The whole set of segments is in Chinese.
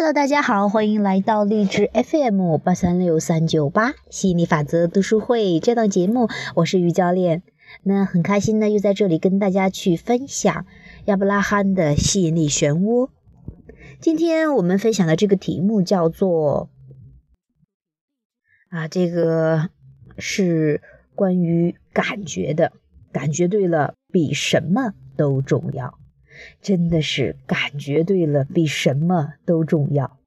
Hello，大家好，欢迎来到励志 FM 八三六三九八吸引力法则读书会这档节目，我是于教练。那很开心呢，又在这里跟大家去分享亚伯拉罕的吸引力漩涡。今天我们分享的这个题目叫做啊，这个是关于感觉的，感觉对了，比什么都重要。真的是感觉对了，比什么都重要。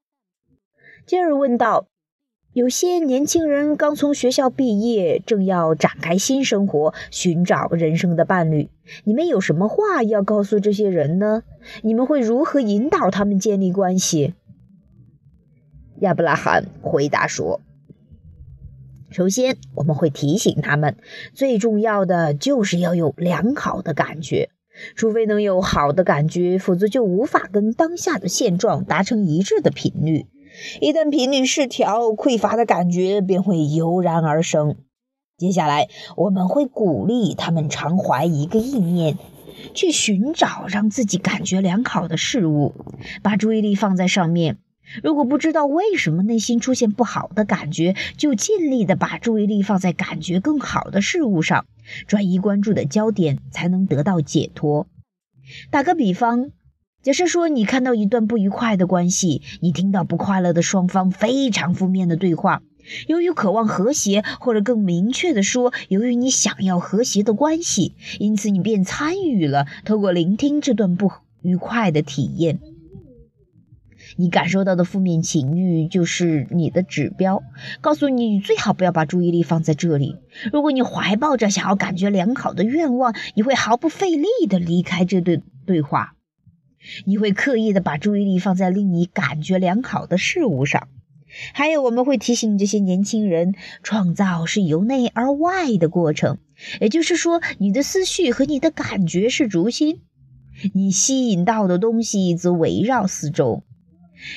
接着问道：有些年轻人刚从学校毕业，正要展开新生活，寻找人生的伴侣，你们有什么话要告诉这些人呢？你们会如何引导他们建立关系？亚伯拉罕回答说：“首先，我们会提醒他们，最重要的就是要有良好的感觉。”除非能有好的感觉，否则就无法跟当下的现状达成一致的频率。一旦频率失调，匮乏的感觉便会油然而生。接下来，我们会鼓励他们常怀一个意念，去寻找让自己感觉良好的事物，把注意力放在上面。如果不知道为什么内心出现不好的感觉，就尽力的把注意力放在感觉更好的事物上，转移关注的焦点，才能得到解脱。打个比方，假设说你看到一段不愉快的关系，你听到不快乐的双方非常负面的对话，由于渴望和谐，或者更明确的说，由于你想要和谐的关系，因此你便参与了，透过聆听这段不愉快的体验。你感受到的负面情绪就是你的指标，告诉你你最好不要把注意力放在这里。如果你怀抱着想要感觉良好的愿望，你会毫不费力地离开这对对话，你会刻意地把注意力放在令你感觉良好的事物上。还有，我们会提醒这些年轻人，创造是由内而外的过程，也就是说，你的思绪和你的感觉是中心，你吸引到的东西则围绕四周。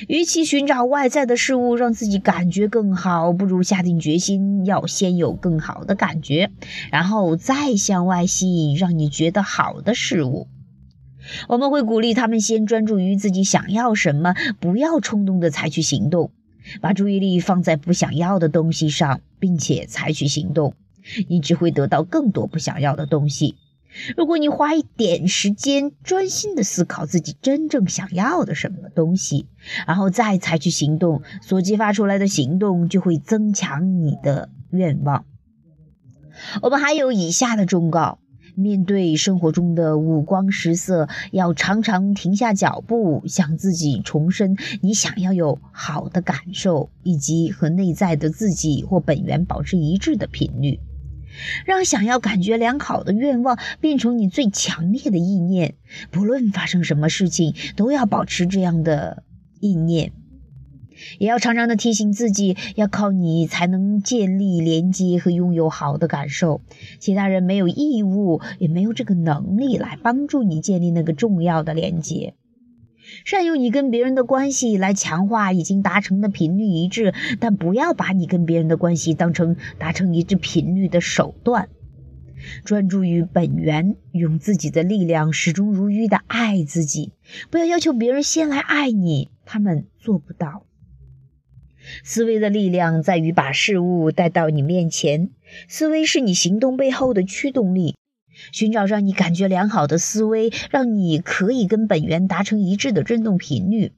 与其寻找外在的事物让自己感觉更好，不如下定决心要先有更好的感觉，然后再向外吸引让你觉得好的事物。我们会鼓励他们先专注于自己想要什么，不要冲动的采取行动，把注意力放在不想要的东西上，并且采取行动，你只会得到更多不想要的东西。如果你花一点时间专心的思考自己真正想要的什么东西，然后再采取行动，所激发出来的行动就会增强你的愿望。我们还有以下的忠告：面对生活中的五光十色，要常常停下脚步，向自己重申你想要有好的感受，以及和内在的自己或本源保持一致的频率。让想要感觉良好的愿望变成你最强烈的意念，不论发生什么事情，都要保持这样的意念。也要常常的提醒自己，要靠你才能建立连接和拥有好的感受，其他人没有义务，也没有这个能力来帮助你建立那个重要的连接。善用你跟别人的关系来强化已经达成的频率一致，但不要把你跟别人的关系当成达成一致频率的手段。专注于本源，用自己的力量始终如一的爱自己，不要要求别人先来爱你，他们做不到。思维的力量在于把事物带到你面前，思维是你行动背后的驱动力。寻找让你感觉良好的思维，让你可以跟本源达成一致的振动频率，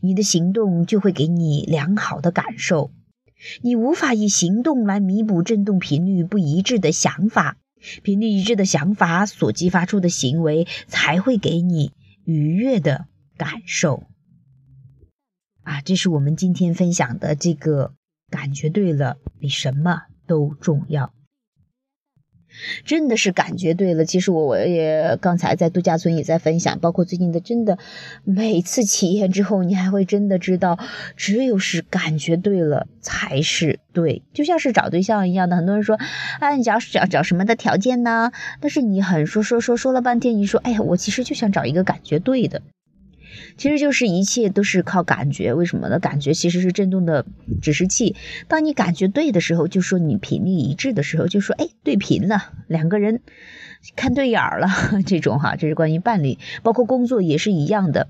你的行动就会给你良好的感受。你无法以行动来弥补振动频率不一致的想法，频率一致的想法所激发出的行为才会给你愉悦的感受。啊，这是我们今天分享的这个感觉对了，比什么都重要。真的是感觉对了。其实我我也刚才在度假村也在分享，包括最近的，真的每次体验之后，你还会真的知道，只有是感觉对了才是对。就像是找对象一样的，很多人说，哎，你找找找什么的条件呢？但是你很说说说说了半天，你说，哎呀，我其实就想找一个感觉对的。其实就是一切都是靠感觉，为什么呢？感觉其实是振动的指示器。当你感觉对的时候，就说你频率一致的时候，就说哎对频了，两个人看对眼儿了，这种哈，这是关于伴侣，包括工作也是一样的，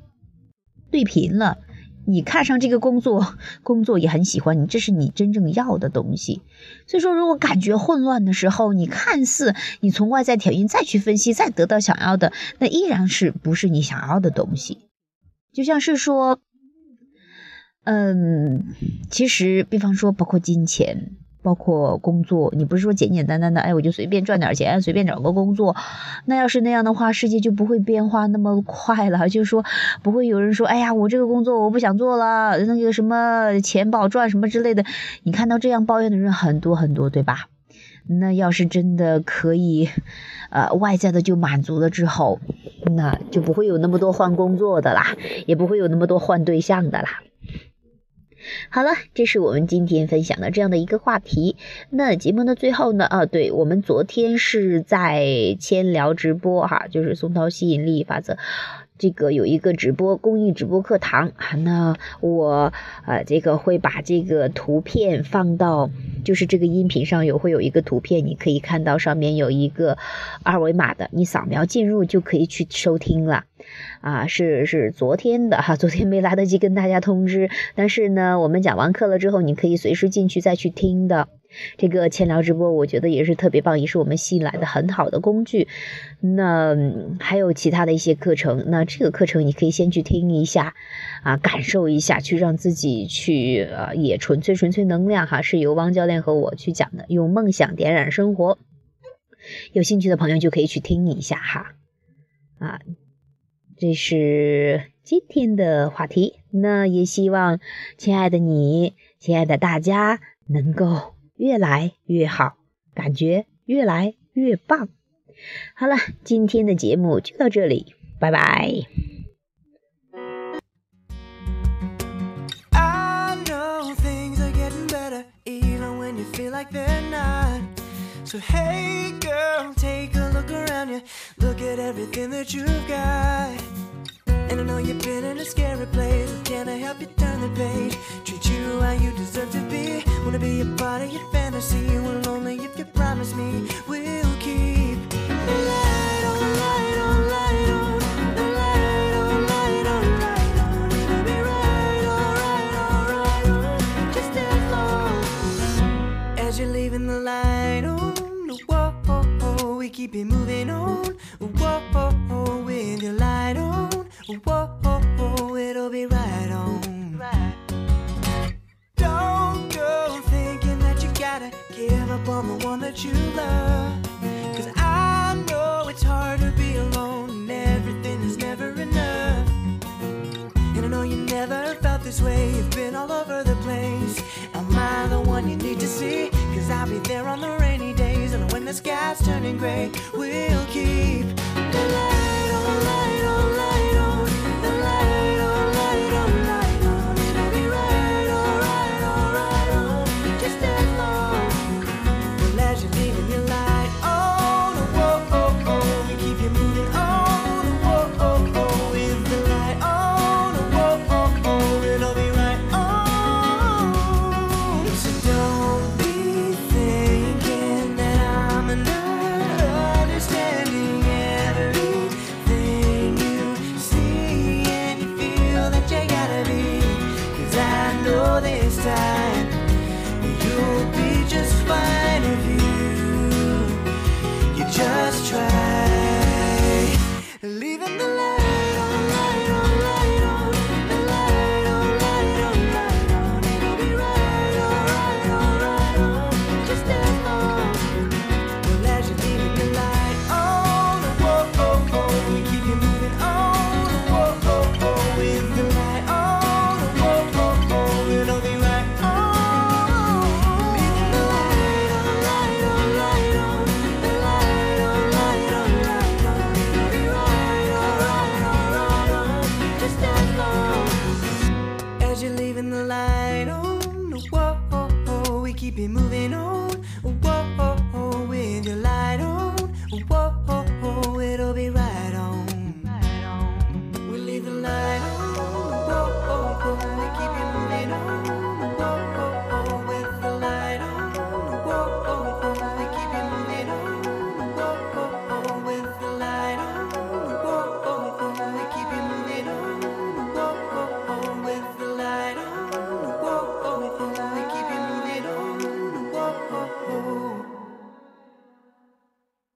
对频了，你看上这个工作，工作也很喜欢你，这是你真正要的东西。所以说，如果感觉混乱的时候，你看似你从外在条件再去分析，再得到想要的，那依然是不是你想要的东西。就像是说，嗯，其实，比方说，包括金钱。包括工作，你不是说简简单单的，哎，我就随便赚点钱，随便找个工作，那要是那样的话，世界就不会变化那么快了。就是说，不会有人说，哎呀，我这个工作我不想做了，那个什么钱不好赚什么之类的。你看到这样抱怨的人很多很多，对吧？那要是真的可以，呃，外在的就满足了之后，那就不会有那么多换工作的啦，也不会有那么多换对象的啦。好了，这是我们今天分享的这样的一个话题。那节目的最后呢，啊，对我们昨天是在千聊直播哈，就是松涛吸引力法则。这个有一个直播公益直播课堂，那我呃这个会把这个图片放到，就是这个音频上有会有一个图片，你可以看到上面有一个二维码的，你扫描进入就可以去收听了。啊，是是昨天的哈，昨天没来得及跟大家通知，但是呢，我们讲完课了之后，你可以随时进去再去听的。这个千聊直播，我觉得也是特别棒，也是我们吸引来的很好的工具。那还有其他的一些课程，那这个课程你可以先去听一下，啊，感受一下，去让自己去呃，也纯粹纯粹能量哈，是由汪教练和我去讲的，用梦想点燃生活。有兴趣的朋友就可以去听一下哈，啊，这是今天的话题。那也希望亲爱的你，亲爱的大家能够。越来越好，感觉越来越棒。好了，今天的节目就到这里，拜拜。So hey girl, take a look around you. Look at everything that you've got. And I know you've been in a scary place. Part of your fantasy. Well, only if you promise me we'll keep the light on, light on, light on. The light on, light on, light on. It'll be right, alright, alright. Just as you're leaving the light on. Whoa, we keep it moving on. Whoa, with your light on. Whoa, it'll be right up on the one that you love. Cause I know it's hard to be alone and everything is never enough. And I know you never felt this way, you've been all over the place. Am I the one you need to see? Cause I'll be there on the rainy days and when the sky's turning gray, we'll keep. be moving on.